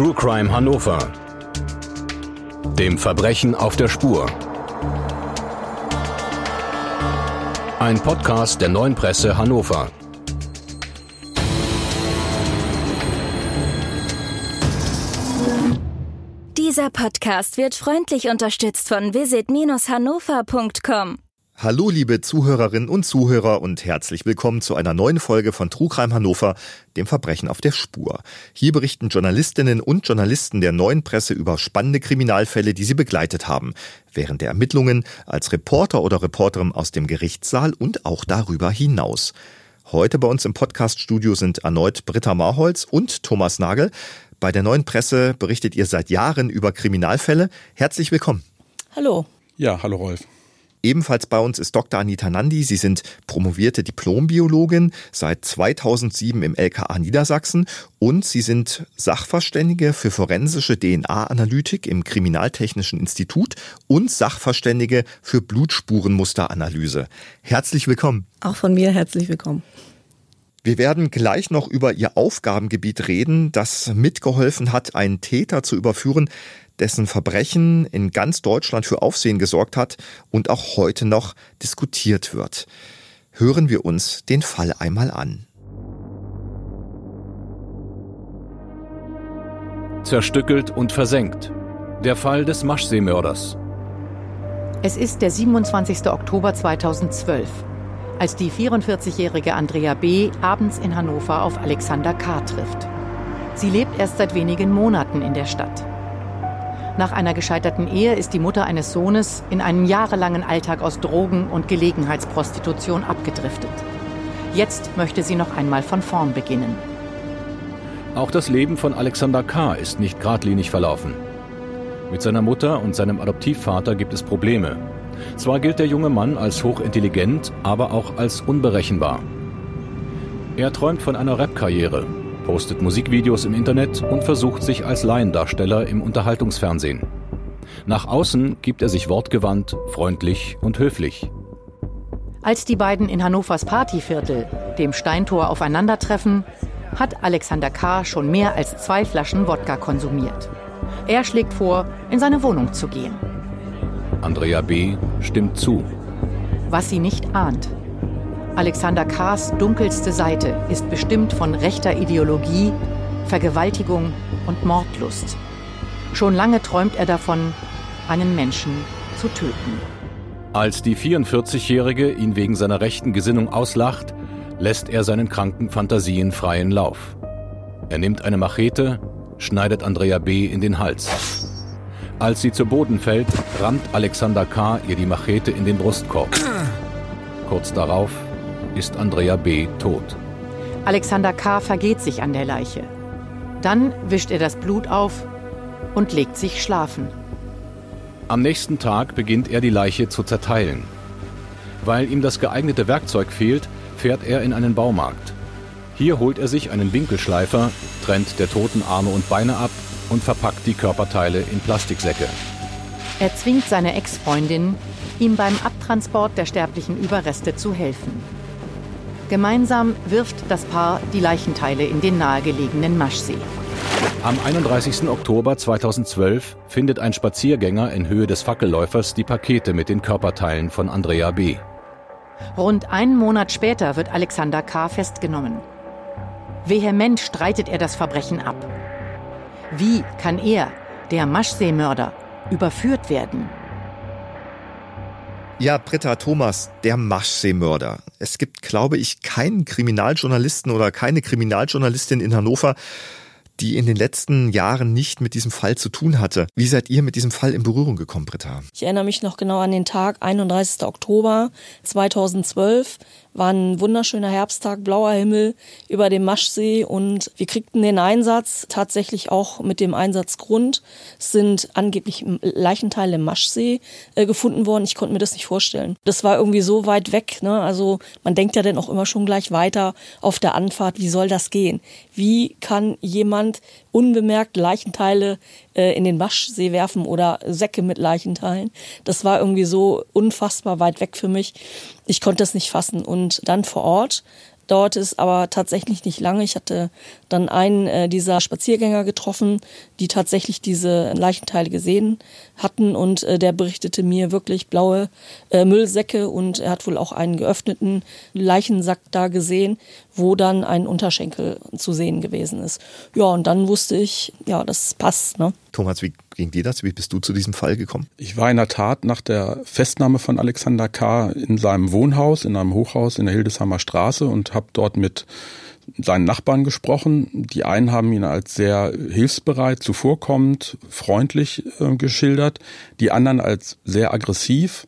True Crime Hannover. Dem Verbrechen auf der Spur. Ein Podcast der neuen Presse Hannover. Dieser Podcast wird freundlich unterstützt von visit-hannover.com. Hallo liebe Zuhörerinnen und Zuhörer und herzlich willkommen zu einer neuen Folge von Trugreim Hannover, dem Verbrechen auf der Spur. Hier berichten Journalistinnen und Journalisten der neuen Presse über spannende Kriminalfälle, die sie begleitet haben, während der Ermittlungen, als Reporter oder Reporterin aus dem Gerichtssaal und auch darüber hinaus. Heute bei uns im Podcaststudio sind erneut Britta Marholz und Thomas Nagel. Bei der neuen Presse berichtet ihr seit Jahren über Kriminalfälle. Herzlich willkommen. Hallo. Ja, hallo Rolf. Ebenfalls bei uns ist Dr. Anita Nandi. Sie sind promovierte Diplombiologin seit 2007 im LKA Niedersachsen und Sie sind Sachverständige für forensische DNA-Analytik im Kriminaltechnischen Institut und Sachverständige für Blutspurenmusteranalyse. Herzlich willkommen. Auch von mir herzlich willkommen. Wir werden gleich noch über Ihr Aufgabengebiet reden, das mitgeholfen hat, einen Täter zu überführen, dessen Verbrechen in ganz Deutschland für Aufsehen gesorgt hat und auch heute noch diskutiert wird. Hören wir uns den Fall einmal an. Zerstückelt und versenkt. Der Fall des Maschseemörders. Es ist der 27. Oktober 2012, als die 44-jährige Andrea B. abends in Hannover auf Alexander K. trifft. Sie lebt erst seit wenigen Monaten in der Stadt. Nach einer gescheiterten Ehe ist die Mutter eines Sohnes in einen jahrelangen Alltag aus Drogen und Gelegenheitsprostitution abgedriftet. Jetzt möchte sie noch einmal von vorn beginnen. Auch das Leben von Alexander K. ist nicht geradlinig verlaufen. Mit seiner Mutter und seinem Adoptivvater gibt es Probleme. Zwar gilt der junge Mann als hochintelligent, aber auch als unberechenbar. Er träumt von einer Rap-Karriere, postet Musikvideos im Internet und versucht sich als Laiendarsteller im Unterhaltungsfernsehen. Nach außen gibt er sich wortgewandt, freundlich und höflich. Als die beiden in Hannovers Partyviertel, dem Steintor, aufeinandertreffen, hat Alexander K. schon mehr als zwei Flaschen Wodka konsumiert. Er schlägt vor, in seine Wohnung zu gehen. Andrea B. stimmt zu. Was sie nicht ahnt. Alexander K.'s dunkelste Seite ist bestimmt von rechter Ideologie, Vergewaltigung und Mordlust. Schon lange träumt er davon, einen Menschen zu töten. Als die 44-Jährige ihn wegen seiner rechten Gesinnung auslacht, lässt er seinen kranken Fantasien freien Lauf. Er nimmt eine Machete, schneidet Andrea B. in den Hals. Als sie zu Boden fällt, rammt Alexander K. ihr die Machete in den Brustkorb. Kurz darauf ist Andrea B. tot. Alexander K. vergeht sich an der Leiche. Dann wischt er das Blut auf und legt sich schlafen. Am nächsten Tag beginnt er die Leiche zu zerteilen. Weil ihm das geeignete Werkzeug fehlt, fährt er in einen Baumarkt. Hier holt er sich einen Winkelschleifer, trennt der toten Arme und Beine ab und verpackt die Körperteile in Plastiksäcke. Er zwingt seine Ex-Freundin, ihm beim Abtransport der sterblichen Überreste zu helfen. Gemeinsam wirft das Paar die Leichenteile in den nahegelegenen Maschsee. Am 31. Oktober 2012 findet ein Spaziergänger in Höhe des Fackelläufers die Pakete mit den Körperteilen von Andrea B. Rund einen Monat später wird Alexander K. festgenommen. Vehement streitet er das Verbrechen ab. Wie kann er, der Maschseemörder, überführt werden? Ja, Britta Thomas, der Maschseemörder. Es gibt, glaube ich, keinen Kriminaljournalisten oder keine Kriminaljournalistin in Hannover, die in den letzten Jahren nicht mit diesem Fall zu tun hatte. Wie seid ihr mit diesem Fall in Berührung gekommen, Britta? Ich erinnere mich noch genau an den Tag, 31. Oktober 2012. War ein wunderschöner Herbsttag, blauer Himmel über dem Maschsee und wir kriegten den Einsatz tatsächlich auch mit dem Einsatzgrund. Es sind angeblich Leichenteile im Maschsee äh, gefunden worden. Ich konnte mir das nicht vorstellen. Das war irgendwie so weit weg. Ne? Also man denkt ja dann auch immer schon gleich weiter auf der Anfahrt. Wie soll das gehen? Wie kann jemand unbemerkt Leichenteile äh, in den Waschsee werfen oder Säcke mit Leichenteilen. Das war irgendwie so unfassbar weit weg für mich. Ich konnte es nicht fassen. Und dann vor Ort dauerte es aber tatsächlich nicht lange. Ich hatte dann einen äh, dieser Spaziergänger getroffen, die tatsächlich diese Leichenteile gesehen hatten und äh, der berichtete mir wirklich blaue äh, Müllsäcke und er hat wohl auch einen geöffneten Leichensack da gesehen, wo dann ein Unterschenkel zu sehen gewesen ist. Ja, und dann wusste ich, ja, das passt. Ne? Thomas, wie ging dir das? Wie bist du zu diesem Fall gekommen? Ich war in der Tat nach der Festnahme von Alexander K. in seinem Wohnhaus, in einem Hochhaus in der Hildesheimer Straße und habe dort mit seinen Nachbarn gesprochen. Die einen haben ihn als sehr hilfsbereit, zuvorkommend, freundlich äh, geschildert, die anderen als sehr aggressiv.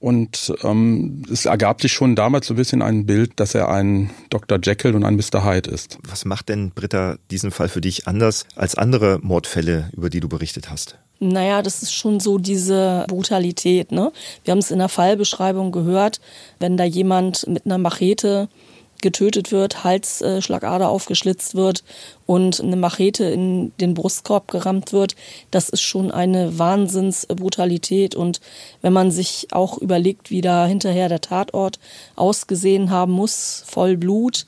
Und ähm, es ergab sich schon damals so ein bisschen ein Bild, dass er ein Dr. Jekyll und ein Mr. Hyde ist. Was macht denn, Britta, diesen Fall für dich anders als andere Mordfälle, über die du berichtet hast? Naja, das ist schon so diese Brutalität. Ne? Wir haben es in der Fallbeschreibung gehört, wenn da jemand mit einer Machete getötet wird, Halsschlagader aufgeschlitzt wird und eine Machete in den Brustkorb gerammt wird, das ist schon eine Wahnsinnsbrutalität. Und wenn man sich auch überlegt, wie da hinterher der Tatort ausgesehen haben muss, voll Blut,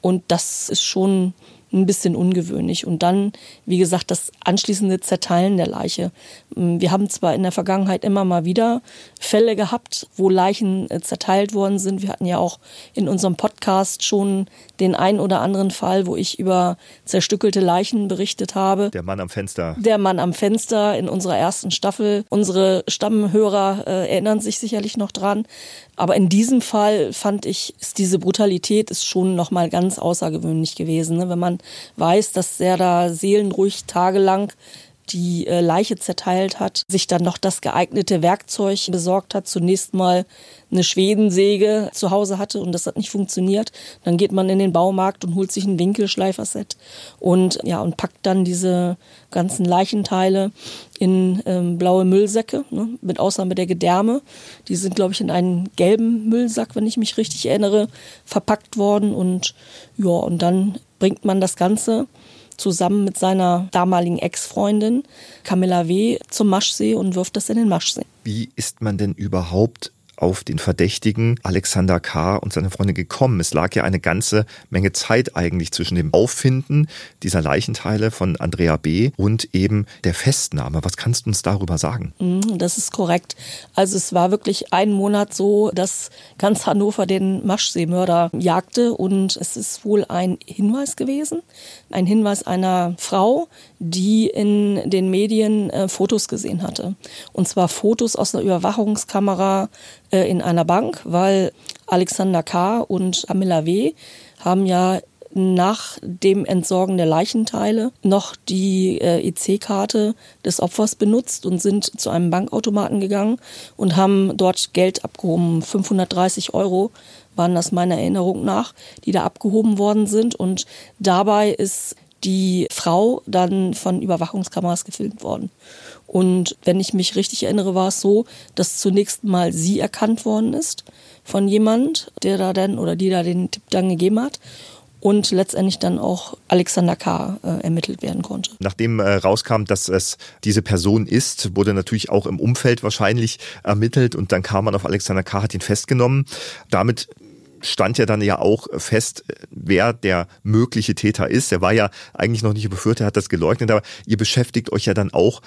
und das ist schon ein bisschen ungewöhnlich. Und dann, wie gesagt, das anschließende Zerteilen der Leiche. Mm, wir haben zwar in der Vergangenheit immer mal wieder Fälle gehabt, wo Leichen äh, zerteilt worden sind. Wir hatten ja auch in unserem Podcast schon den ein oder anderen Fall, wo ich über zerstückelte Leichen berichtet habe. Der Mann am Fenster. Der Mann am Fenster in unserer ersten Staffel. Unsere Stammhörer äh, erinnern sich sicherlich noch dran. Aber in diesem Fall fand ich, ist diese Brutalität ist schon nochmal ganz außergewöhnlich gewesen. Ne? Wenn man weiß, dass er da seelenruhig tagelang die äh, Leiche zerteilt hat, sich dann noch das geeignete Werkzeug besorgt hat, zunächst mal eine Schwedensäge zu Hause hatte und das hat nicht funktioniert. Dann geht man in den Baumarkt und holt sich ein Winkelschleiferset und ja und packt dann diese ganzen Leichenteile in ähm, blaue Müllsäcke, ne, mit Ausnahme der Gedärme. Die sind, glaube ich, in einen gelben Müllsack, wenn ich mich richtig erinnere, verpackt worden und ja und dann bringt man das Ganze zusammen mit seiner damaligen Ex-Freundin Camilla W. zum Maschsee und wirft das in den Maschsee. Wie ist man denn überhaupt auf den Verdächtigen Alexander K. und seine Freundin gekommen. Es lag ja eine ganze Menge Zeit eigentlich zwischen dem Auffinden dieser Leichenteile von Andrea B. und eben der Festnahme. Was kannst du uns darüber sagen? Mhm, das ist korrekt. Also es war wirklich ein Monat so, dass ganz Hannover den Maschseemörder jagte und es ist wohl ein Hinweis gewesen, ein Hinweis einer Frau, die in den Medien äh, Fotos gesehen hatte. Und zwar Fotos aus einer Überwachungskamera äh, in einer Bank, weil Alexander K. und Amila W. haben ja nach dem Entsorgen der Leichenteile noch die äh, EC-Karte des Opfers benutzt und sind zu einem Bankautomaten gegangen und haben dort Geld abgehoben. 530 Euro waren das meiner Erinnerung nach, die da abgehoben worden sind. Und dabei ist die Frau dann von Überwachungskameras gefilmt worden. Und wenn ich mich richtig erinnere, war es so, dass zunächst mal sie erkannt worden ist von jemand, der da dann oder die da den Tipp dann gegeben hat und letztendlich dann auch Alexander K. Äh, ermittelt werden konnte. Nachdem äh, rauskam, dass es diese Person ist, wurde natürlich auch im Umfeld wahrscheinlich ermittelt und dann kam man auf Alexander K. hat ihn festgenommen. Damit stand ja dann ja auch fest, wer der mögliche Täter ist. Er war ja eigentlich noch nicht überführt, er hat das geleugnet, aber ihr beschäftigt euch ja dann auch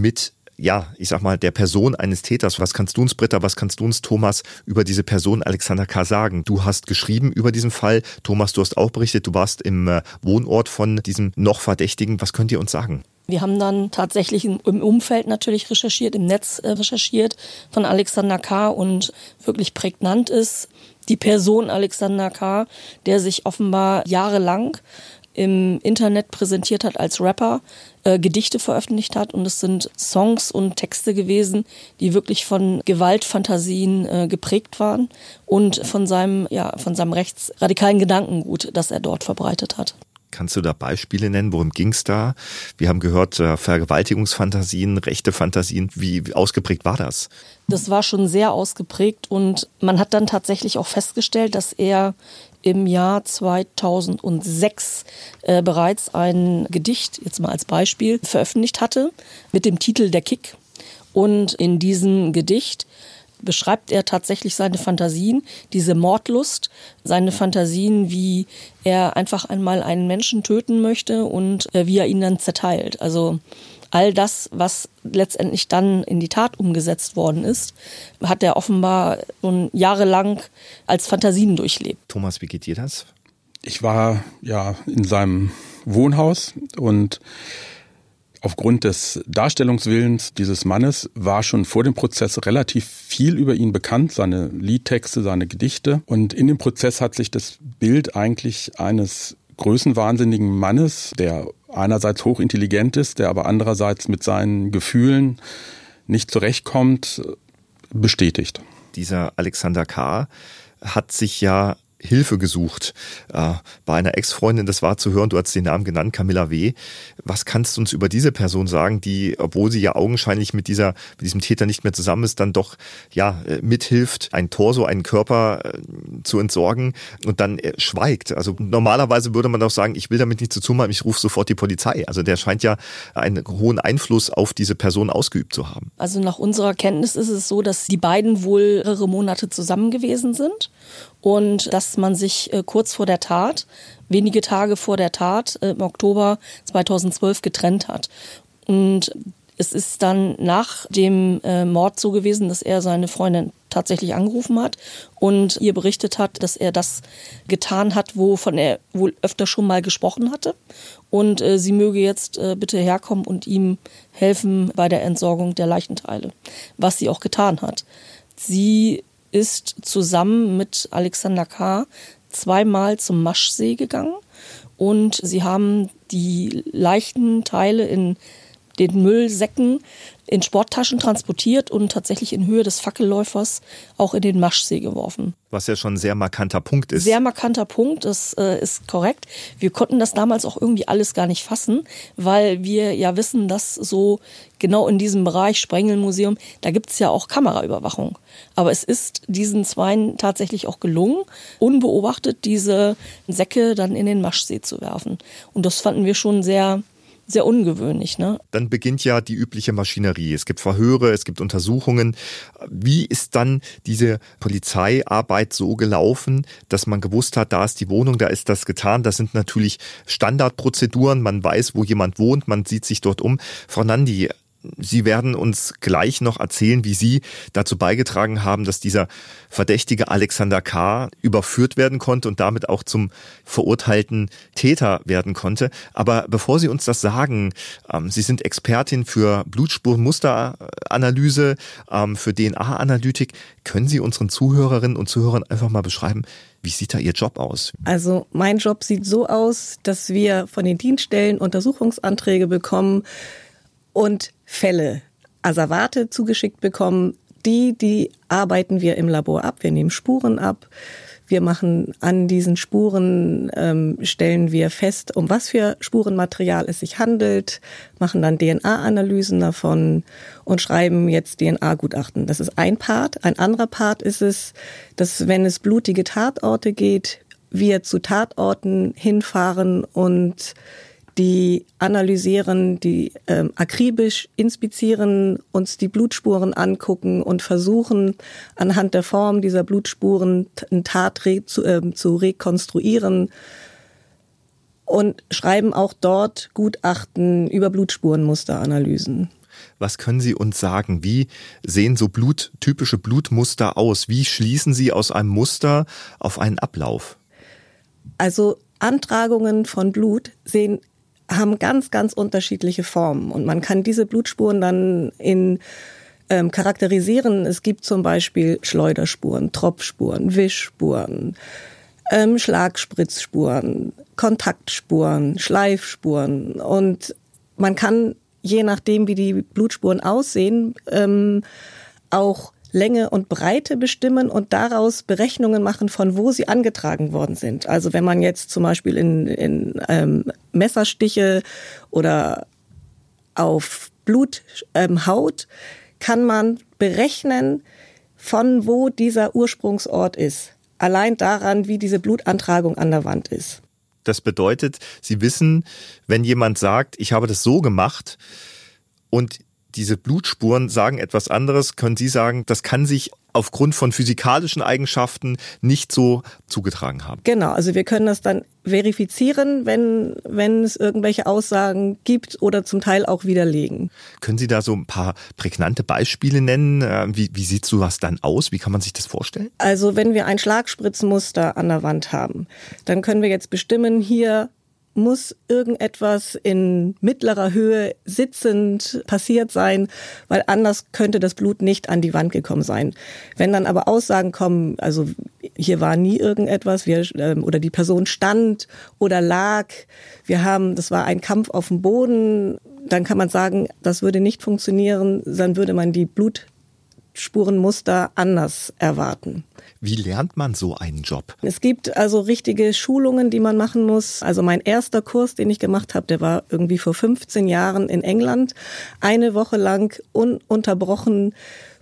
mit ja, ich sag mal, der Person eines Täters. Was kannst du uns, Britta, was kannst du uns, Thomas, über diese Person Alexander K. sagen? Du hast geschrieben über diesen Fall. Thomas, du hast auch berichtet, du warst im äh, Wohnort von diesem noch Verdächtigen. Was könnt ihr uns sagen? Wir haben dann tatsächlich im Umfeld natürlich recherchiert, im Netz äh, recherchiert von Alexander K. und wirklich prägnant ist die Person Alexander K., der sich offenbar jahrelang im Internet präsentiert hat als Rapper, äh, Gedichte veröffentlicht hat und es sind Songs und Texte gewesen, die wirklich von Gewaltfantasien äh, geprägt waren und von seinem, ja, von seinem rechtsradikalen Gedankengut, das er dort verbreitet hat. Kannst du da Beispiele nennen? Worum ging es da? Wir haben gehört, äh, Vergewaltigungsfantasien, rechte Fantasien. Wie ausgeprägt war das? Das war schon sehr ausgeprägt und man hat dann tatsächlich auch festgestellt, dass er im Jahr 2006 äh, bereits ein Gedicht, jetzt mal als Beispiel, veröffentlicht hatte mit dem Titel Der Kick. Und in diesem Gedicht beschreibt er tatsächlich seine Fantasien, diese Mordlust, seine Fantasien, wie er einfach einmal einen Menschen töten möchte und äh, wie er ihn dann zerteilt. Also all das, was letztendlich dann in die Tat umgesetzt worden ist, hat er offenbar schon jahrelang als Fantasien durchlebt. Thomas, wie geht dir das? Ich war ja in seinem Wohnhaus und Aufgrund des Darstellungswillens dieses Mannes war schon vor dem Prozess relativ viel über ihn bekannt, seine Liedtexte, seine Gedichte. Und in dem Prozess hat sich das Bild eigentlich eines größenwahnsinnigen Mannes, der einerseits hochintelligent ist, der aber andererseits mit seinen Gefühlen nicht zurechtkommt, bestätigt. Dieser Alexander K. hat sich ja Hilfe gesucht äh, bei einer Ex-Freundin. Das war zu hören, du hast den Namen genannt, Camilla W. Was kannst du uns über diese Person sagen, die, obwohl sie ja augenscheinlich mit dieser, mit diesem Täter nicht mehr zusammen ist, dann doch ja äh, mithilft, ein Torso, einen Körper äh, zu entsorgen und dann äh, schweigt. Also normalerweise würde man doch sagen, ich will damit nichts zu tun haben, ich rufe sofort die Polizei. Also der scheint ja einen hohen Einfluss auf diese Person ausgeübt zu haben. Also nach unserer Kenntnis ist es so, dass die beiden wohl mehrere Monate zusammen gewesen sind und dass man sich äh, kurz vor der Tat, wenige Tage vor der Tat, äh, im Oktober 2012 getrennt hat. Und es ist dann nach dem äh, Mord so gewesen, dass er seine Freundin tatsächlich angerufen hat und ihr berichtet hat, dass er das getan hat, wovon er wohl öfter schon mal gesprochen hatte. Und sie möge jetzt bitte herkommen und ihm helfen bei der Entsorgung der Leichenteile, was sie auch getan hat. Sie ist zusammen mit Alexander K. zweimal zum Maschsee gegangen und sie haben die leichten Teile in den Müllsäcken in Sporttaschen transportiert und tatsächlich in Höhe des Fackelläufers auch in den Maschsee geworfen. Was ja schon ein sehr markanter Punkt ist. Sehr markanter Punkt, das äh, ist korrekt. Wir konnten das damals auch irgendwie alles gar nicht fassen, weil wir ja wissen, dass so genau in diesem Bereich Sprengelmuseum, da gibt es ja auch Kameraüberwachung. Aber es ist diesen Zweien tatsächlich auch gelungen, unbeobachtet diese Säcke dann in den Maschsee zu werfen. Und das fanden wir schon sehr sehr ungewöhnlich. Ne? Dann beginnt ja die übliche Maschinerie. Es gibt Verhöre, es gibt Untersuchungen. Wie ist dann diese Polizeiarbeit so gelaufen, dass man gewusst hat, da ist die Wohnung, da ist das getan. Das sind natürlich Standardprozeduren. Man weiß, wo jemand wohnt, man sieht sich dort um. Frau Nandi, Sie werden uns gleich noch erzählen, wie Sie dazu beigetragen haben, dass dieser verdächtige Alexander K. überführt werden konnte und damit auch zum verurteilten Täter werden konnte. Aber bevor Sie uns das sagen, ähm, Sie sind Expertin für Blutspurenmusteranalyse, ähm, für DNA-Analytik. Können Sie unseren Zuhörerinnen und Zuhörern einfach mal beschreiben, wie sieht da Ihr Job aus? Also mein Job sieht so aus, dass wir von den Dienststellen Untersuchungsanträge bekommen und Fälle, Asservate zugeschickt bekommen. Die, die arbeiten wir im Labor ab. Wir nehmen Spuren ab. Wir machen an diesen Spuren, ähm, stellen wir fest, um was für Spurenmaterial es sich handelt, machen dann DNA-Analysen davon und schreiben jetzt DNA-Gutachten. Das ist ein Part. Ein anderer Part ist es, dass wenn es blutige Tatorte geht, wir zu Tatorten hinfahren und die analysieren, die ähm, akribisch inspizieren, uns die Blutspuren angucken und versuchen anhand der Form dieser Blutspuren eine Tat zu, äh, zu rekonstruieren und schreiben auch dort Gutachten über Blutspurenmusteranalysen. Was können Sie uns sagen? Wie sehen so Blut, typische Blutmuster aus? Wie schließen Sie aus einem Muster auf einen Ablauf? Also Antragungen von Blut sehen haben ganz, ganz unterschiedliche Formen. Und man kann diese Blutspuren dann in ähm, charakterisieren. Es gibt zum Beispiel Schleuderspuren, Tropfspuren, Wischspuren, ähm, Schlagspritzspuren, Kontaktspuren, Schleifspuren. Und man kann, je nachdem, wie die Blutspuren aussehen, ähm, auch Länge und Breite bestimmen und daraus Berechnungen machen, von wo sie angetragen worden sind. Also wenn man jetzt zum Beispiel in, in ähm, Messerstiche oder auf Blut ähm, haut, kann man berechnen, von wo dieser Ursprungsort ist. Allein daran, wie diese Blutantragung an der Wand ist. Das bedeutet, Sie wissen, wenn jemand sagt, ich habe das so gemacht und diese Blutspuren sagen etwas anderes, können Sie sagen, das kann sich aufgrund von physikalischen Eigenschaften nicht so zugetragen haben. Genau, also wir können das dann verifizieren, wenn, wenn es irgendwelche Aussagen gibt oder zum Teil auch widerlegen. Können Sie da so ein paar prägnante Beispiele nennen? Äh, wie, wie sieht sowas dann aus? Wie kann man sich das vorstellen? Also wenn wir ein Schlagspritzmuster an der Wand haben, dann können wir jetzt bestimmen, hier muss irgendetwas in mittlerer Höhe sitzend passiert sein, weil anders könnte das Blut nicht an die Wand gekommen sein. Wenn dann aber Aussagen kommen, also hier war nie irgendetwas, wir, ähm, oder die Person stand oder lag, wir haben, das war ein Kampf auf dem Boden, dann kann man sagen, das würde nicht funktionieren, dann würde man die Blutspurenmuster anders erwarten. Wie lernt man so einen Job? Es gibt also richtige Schulungen, die man machen muss. Also mein erster Kurs, den ich gemacht habe, der war irgendwie vor 15 Jahren in England. Eine Woche lang ununterbrochen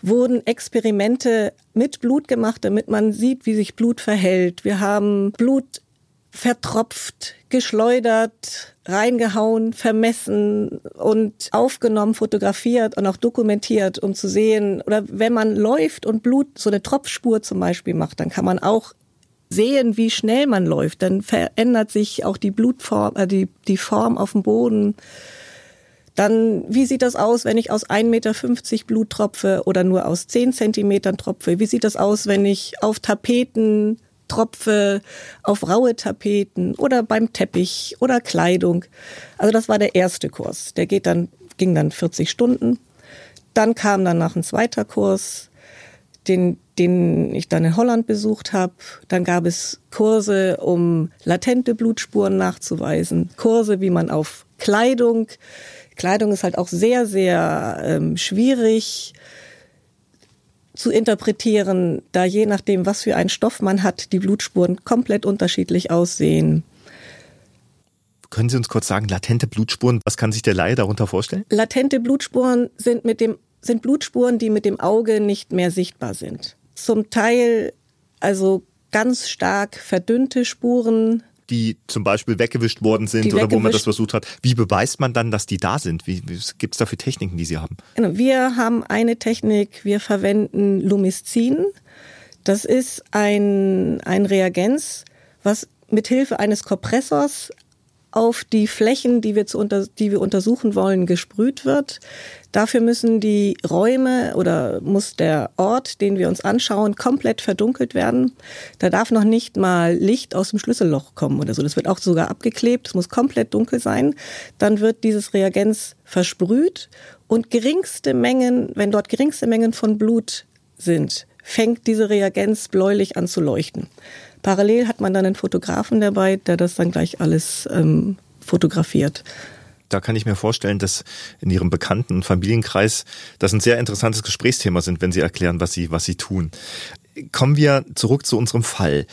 wurden Experimente mit Blut gemacht, damit man sieht, wie sich Blut verhält. Wir haben Blut vertropft, geschleudert, reingehauen, vermessen und aufgenommen, fotografiert und auch dokumentiert, um zu sehen, oder wenn man läuft und Blut, so eine Tropfspur zum Beispiel macht, dann kann man auch sehen, wie schnell man läuft. Dann verändert sich auch die Blutform, äh, die, die Form auf dem Boden. Dann, wie sieht das aus, wenn ich aus 1,50 Meter Blut tropfe oder nur aus 10 Zentimetern tropfe? Wie sieht das aus, wenn ich auf Tapeten Tropfe auf raue Tapeten oder beim Teppich oder Kleidung. Also das war der erste Kurs. Der geht dann, ging dann 40 Stunden. Dann kam danach ein zweiter Kurs, den, den ich dann in Holland besucht habe. Dann gab es Kurse, um latente Blutspuren nachzuweisen. Kurse, wie man auf Kleidung. Kleidung ist halt auch sehr, sehr ähm, schwierig zu interpretieren, da je nachdem, was für einen Stoff man hat, die Blutspuren komplett unterschiedlich aussehen. Können Sie uns kurz sagen, latente Blutspuren, was kann sich der Laie darunter vorstellen? Latente Blutspuren sind mit dem sind Blutspuren, die mit dem Auge nicht mehr sichtbar sind. Zum Teil also ganz stark verdünnte Spuren, die zum Beispiel weggewischt worden sind oder wo man das versucht hat. Wie beweist man dann, dass die da sind? Wie, wie gibt es da für Techniken, die Sie haben? Genau, wir haben eine Technik, wir verwenden Lumiscin. Das ist ein, ein Reagenz, was mit Hilfe eines Kompressors auf die Flächen, die wir, zu unter, die wir untersuchen wollen, gesprüht wird. Dafür müssen die Räume oder muss der Ort, den wir uns anschauen, komplett verdunkelt werden. Da darf noch nicht mal Licht aus dem Schlüsselloch kommen oder so. Das wird auch sogar abgeklebt. Es muss komplett dunkel sein. Dann wird dieses Reagenz versprüht und geringste Mengen, wenn dort geringste Mengen von Blut sind, fängt diese Reagenz bläulich an zu leuchten. Parallel hat man dann einen Fotografen dabei, der das dann gleich alles ähm, fotografiert da kann ich mir vorstellen, dass in Ihrem bekannten Familienkreis das ein sehr interessantes Gesprächsthema sind, wenn Sie erklären, was Sie, was Sie tun. Kommen wir zurück zu unserem Fall.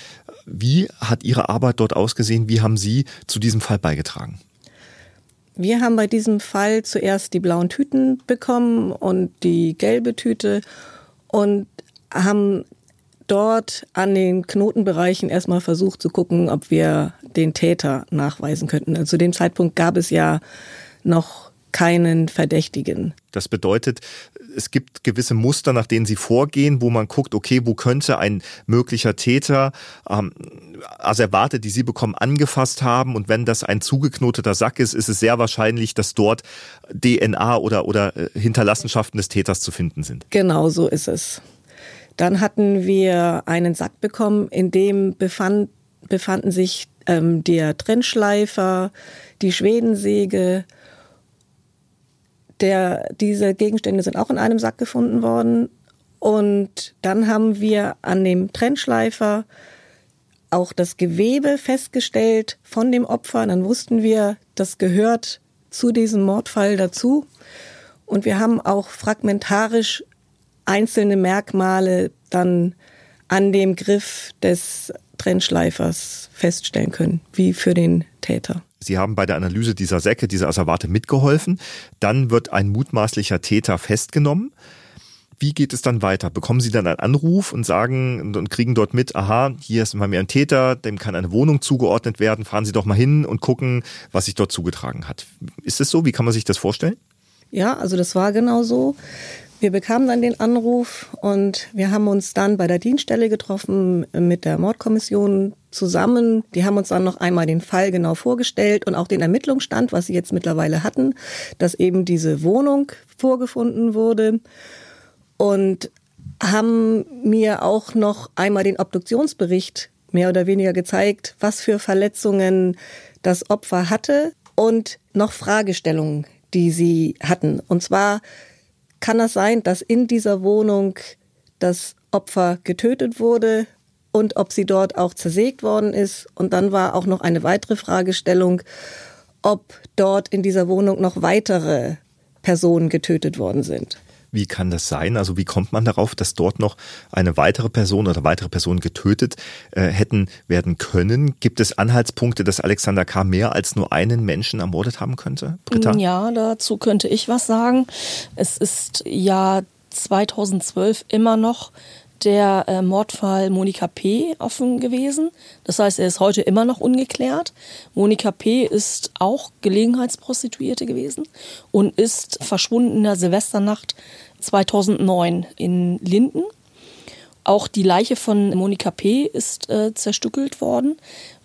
Wie hat Ihre Arbeit dort ausgesehen? Wie haben Sie zu diesem Fall beigetragen? Wir haben bei diesem Fall zuerst die blauen Tüten bekommen und die gelbe Tüte und haben dort an den Knotenbereichen erstmal versucht zu gucken, ob wir den Täter nachweisen könnten. Also zu dem Zeitpunkt gab es ja noch keinen Verdächtigen. Das bedeutet, es gibt gewisse Muster, nach denen Sie vorgehen, wo man guckt, okay, wo könnte ein möglicher Täter ähm, Asservate, die Sie bekommen, angefasst haben. Und wenn das ein zugeknoteter Sack ist, ist es sehr wahrscheinlich, dass dort DNA oder, oder äh, Hinterlassenschaften des Täters zu finden sind. Genau so ist es. Dann hatten wir einen Sack bekommen, in dem befand, befanden sich ähm, der Trennschleifer, die Schwedensäge. Der, diese Gegenstände sind auch in einem Sack gefunden worden. Und dann haben wir an dem Trennschleifer auch das Gewebe festgestellt von dem Opfer. Dann wussten wir, das gehört zu diesem Mordfall dazu. Und wir haben auch fragmentarisch einzelne Merkmale dann an dem Griff des Trennschleifers feststellen können, wie für den Täter. Sie haben bei der Analyse dieser Säcke, dieser Asservate mitgeholfen. Dann wird ein mutmaßlicher Täter festgenommen. Wie geht es dann weiter? Bekommen Sie dann einen Anruf und sagen und kriegen dort mit, aha, hier ist mal mir ein Täter, dem kann eine Wohnung zugeordnet werden, fahren Sie doch mal hin und gucken, was sich dort zugetragen hat. Ist es so? Wie kann man sich das vorstellen? Ja, also das war genau so. Wir bekamen dann den Anruf und wir haben uns dann bei der Dienststelle getroffen mit der Mordkommission zusammen. Die haben uns dann noch einmal den Fall genau vorgestellt und auch den Ermittlungsstand, was sie jetzt mittlerweile hatten, dass eben diese Wohnung vorgefunden wurde und haben mir auch noch einmal den Obduktionsbericht mehr oder weniger gezeigt, was für Verletzungen das Opfer hatte und noch Fragestellungen, die sie hatten. Und zwar kann es sein, dass in dieser Wohnung das Opfer getötet wurde und ob sie dort auch zersägt worden ist. Und dann war auch noch eine weitere Fragestellung, ob dort in dieser Wohnung noch weitere Personen getötet worden sind. Wie kann das sein? Also wie kommt man darauf, dass dort noch eine weitere Person oder weitere Personen getötet äh, hätten werden können? Gibt es Anhaltspunkte, dass Alexander K. mehr als nur einen Menschen ermordet haben könnte? Britta? Ja, dazu könnte ich was sagen. Es ist ja 2012 immer noch der äh, Mordfall Monika P. offen gewesen. Das heißt, er ist heute immer noch ungeklärt. Monika P. ist auch Gelegenheitsprostituierte gewesen und ist verschwunden in der Silvesternacht 2009 in Linden. Auch die Leiche von Monika P. ist äh, zerstückelt worden.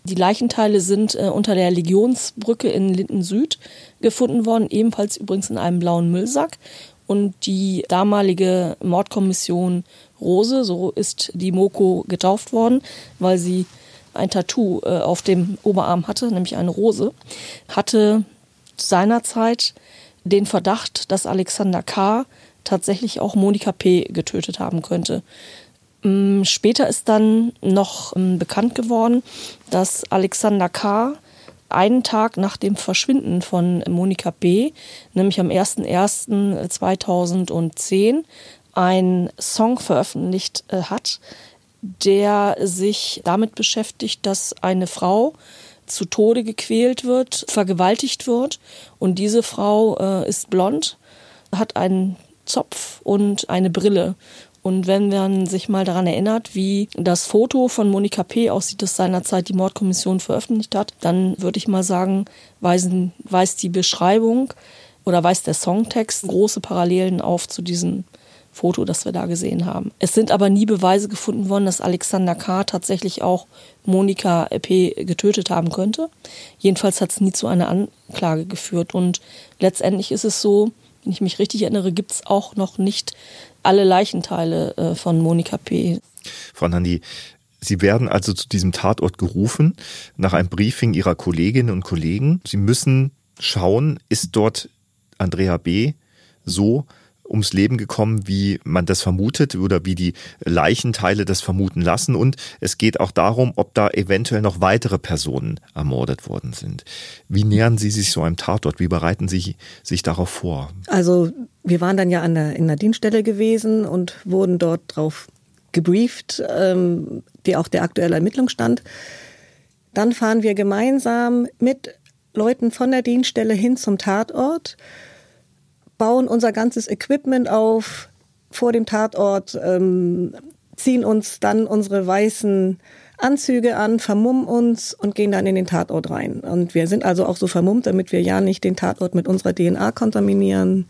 Die Leichenteile sind äh, unter der Legionsbrücke in Linden Süd gefunden worden, ebenfalls übrigens in einem blauen Müllsack. Und die damalige Mordkommission Rose, so ist die Moko getauft worden, weil sie ein Tattoo äh, auf dem Oberarm hatte, nämlich eine Rose, hatte seinerzeit den Verdacht, dass Alexander K. tatsächlich auch Monika P. getötet haben könnte. Ähm, später ist dann noch ähm, bekannt geworden, dass Alexander K. einen Tag nach dem Verschwinden von Monika P., nämlich am 01.01.2010, einen Song veröffentlicht äh, hat, der sich damit beschäftigt, dass eine Frau zu Tode gequält wird, vergewaltigt wird und diese Frau äh, ist blond, hat einen Zopf und eine Brille. Und wenn man sich mal daran erinnert, wie das Foto von Monika P. aussieht, das seinerzeit die Mordkommission veröffentlicht hat, dann würde ich mal sagen, weisen, weist die Beschreibung oder weist der Songtext große Parallelen auf zu diesem Foto, das wir da gesehen haben. Es sind aber nie Beweise gefunden worden, dass Alexander K. tatsächlich auch Monika P. getötet haben könnte. Jedenfalls hat es nie zu einer Anklage geführt. Und letztendlich ist es so, wenn ich mich richtig erinnere, gibt es auch noch nicht alle Leichenteile äh, von Monika P. Frau Nandi, Sie werden also zu diesem Tatort gerufen nach einem Briefing Ihrer Kolleginnen und Kollegen. Sie müssen schauen, ist dort Andrea B. so ums Leben gekommen, wie man das vermutet oder wie die Leichenteile das vermuten lassen. Und es geht auch darum, ob da eventuell noch weitere Personen ermordet worden sind. Wie nähern Sie sich so einem Tatort? Wie bereiten Sie sich darauf vor? Also wir waren dann ja an der, in der Dienststelle gewesen und wurden dort drauf gebrieft, ähm, die auch der aktuelle Ermittlungsstand. Dann fahren wir gemeinsam mit Leuten von der Dienststelle hin zum Tatort bauen unser ganzes Equipment auf vor dem Tatort, ähm, ziehen uns dann unsere weißen Anzüge an, vermummen uns und gehen dann in den Tatort rein. Und wir sind also auch so vermummt, damit wir ja nicht den Tatort mit unserer DNA kontaminieren.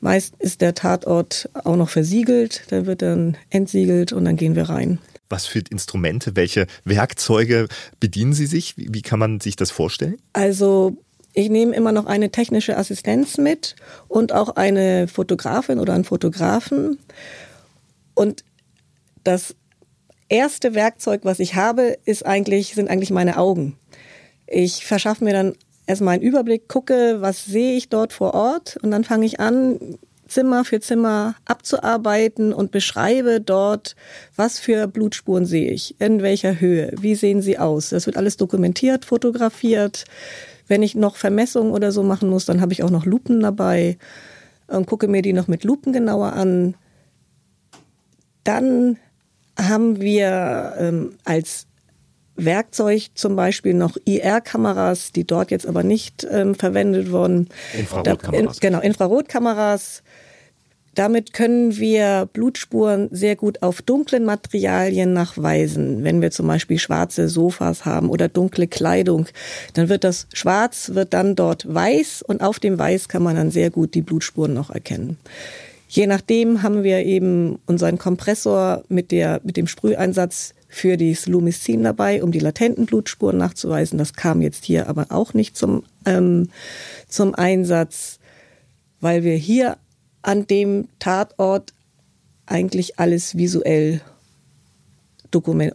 Meist ist der Tatort auch noch versiegelt, der wird dann entsiegelt und dann gehen wir rein. Was für Instrumente, welche Werkzeuge bedienen Sie sich? Wie kann man sich das vorstellen? Also ich nehme immer noch eine technische Assistenz mit und auch eine Fotografin oder einen Fotografen. Und das erste Werkzeug, was ich habe, ist eigentlich, sind eigentlich meine Augen. Ich verschaffe mir dann erstmal einen Überblick, gucke, was sehe ich dort vor Ort und dann fange ich an, Zimmer für Zimmer abzuarbeiten und beschreibe dort, was für Blutspuren sehe ich, in welcher Höhe, wie sehen sie aus. Das wird alles dokumentiert, fotografiert. Wenn ich noch Vermessungen oder so machen muss, dann habe ich auch noch Lupen dabei und gucke mir die noch mit Lupen genauer an. Dann haben wir ähm, als Werkzeug zum Beispiel noch IR-Kameras, die dort jetzt aber nicht ähm, verwendet wurden. Infrarotkameras. Da, in, genau, Infrarotkameras. Damit können wir Blutspuren sehr gut auf dunklen Materialien nachweisen. Wenn wir zum Beispiel schwarze Sofas haben oder dunkle Kleidung, dann wird das Schwarz wird dann dort weiß und auf dem Weiß kann man dann sehr gut die Blutspuren noch erkennen. Je nachdem haben wir eben unseren Kompressor mit, der, mit dem Sprüheinsatz für die Lumicin dabei, um die latenten Blutspuren nachzuweisen. Das kam jetzt hier aber auch nicht zum, ähm, zum Einsatz, weil wir hier an dem Tatort eigentlich alles visuell dokument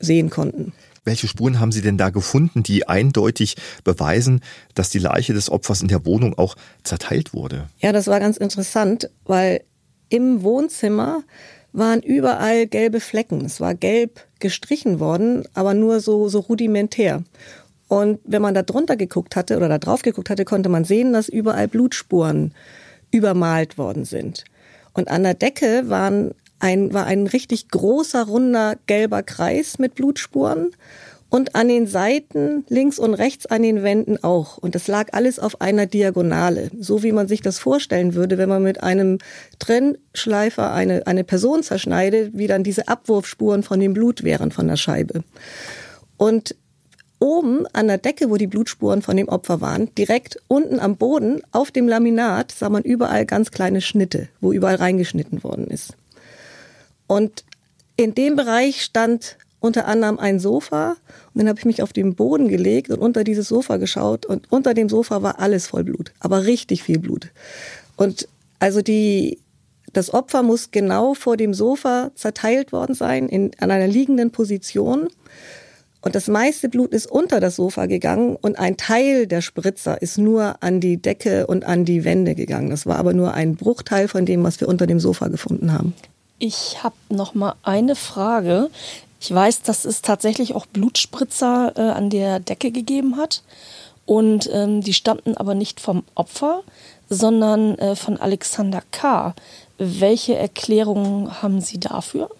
sehen konnten. Welche Spuren haben Sie denn da gefunden, die eindeutig beweisen, dass die Leiche des Opfers in der Wohnung auch zerteilt wurde? Ja, das war ganz interessant, weil im Wohnzimmer waren überall gelbe Flecken. Es war gelb gestrichen worden, aber nur so, so rudimentär. Und wenn man da drunter geguckt hatte oder da drauf geguckt hatte, konnte man sehen, dass überall Blutspuren übermalt worden sind. Und an der Decke waren ein, war ein richtig großer, runder, gelber Kreis mit Blutspuren und an den Seiten, links und rechts an den Wänden auch. Und das lag alles auf einer Diagonale, so wie man sich das vorstellen würde, wenn man mit einem Trennschleifer eine, eine Person zerschneidet, wie dann diese Abwurfspuren von dem Blut wären von der Scheibe. Und oben an der Decke, wo die Blutspuren von dem Opfer waren, direkt unten am Boden auf dem Laminat sah man überall ganz kleine Schnitte, wo überall reingeschnitten worden ist. Und in dem Bereich stand unter anderem ein Sofa und dann habe ich mich auf den Boden gelegt und unter dieses Sofa geschaut und unter dem Sofa war alles voll Blut, aber richtig viel Blut. Und also die das Opfer muss genau vor dem Sofa zerteilt worden sein in an einer liegenden Position. Und das meiste Blut ist unter das Sofa gegangen und ein Teil der Spritzer ist nur an die Decke und an die Wände gegangen. Das war aber nur ein Bruchteil von dem, was wir unter dem Sofa gefunden haben. Ich habe noch mal eine Frage. Ich weiß, dass es tatsächlich auch Blutspritzer äh, an der Decke gegeben hat. Und ähm, die stammten aber nicht vom Opfer, sondern äh, von Alexander K. Welche Erklärungen haben Sie dafür?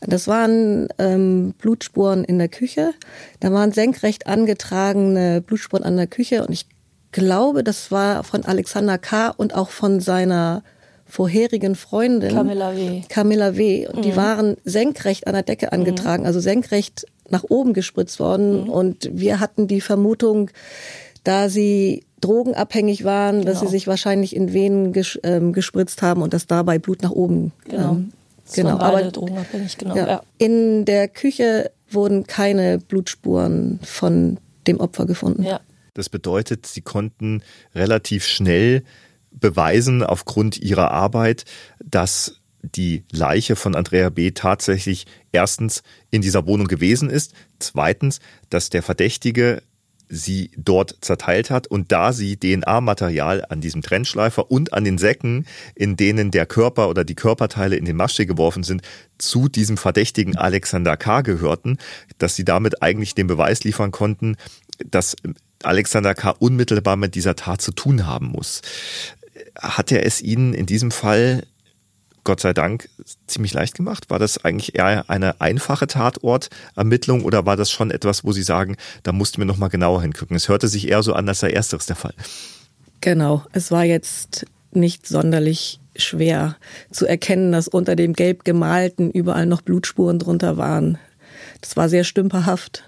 Das waren ähm, Blutspuren in der Küche. Da waren senkrecht angetragene Blutspuren an der Küche und ich glaube, das war von Alexander K. und auch von seiner vorherigen Freundin Camilla W. Camilla W. Und mhm. die waren senkrecht an der Decke mhm. angetragen, mhm. also senkrecht nach oben gespritzt worden. Mhm. Und wir hatten die Vermutung, da sie drogenabhängig waren, genau. dass sie genau. sich wahrscheinlich in Venen ges ähm, gespritzt haben und dass dabei Blut nach oben. Genau. Ähm, genau. Aber drogenabhängig, genau. Ja. Ja. In der Küche wurden keine Blutspuren von dem Opfer gefunden. Ja. Das bedeutet, sie konnten relativ schnell beweisen aufgrund ihrer Arbeit, dass die Leiche von Andrea B. tatsächlich erstens in dieser Wohnung gewesen ist, zweitens, dass der Verdächtige sie dort zerteilt hat und da sie DNA-Material an diesem Trennschleifer und an den Säcken, in denen der Körper oder die Körperteile in den Maschsee geworfen sind, zu diesem verdächtigen Alexander K. gehörten, dass sie damit eigentlich den Beweis liefern konnten, dass Alexander K. unmittelbar mit dieser Tat zu tun haben muss hat er es Ihnen in diesem Fall Gott sei Dank ziemlich leicht gemacht? War das eigentlich eher eine einfache Tatortermittlung oder war das schon etwas, wo Sie sagen, da mussten wir nochmal genauer hingucken? Es hörte sich eher so an, als sei ersteres der Fall. Genau, es war jetzt nicht sonderlich schwer zu erkennen, dass unter dem gelb gemalten überall noch Blutspuren drunter waren. Das war sehr stümperhaft.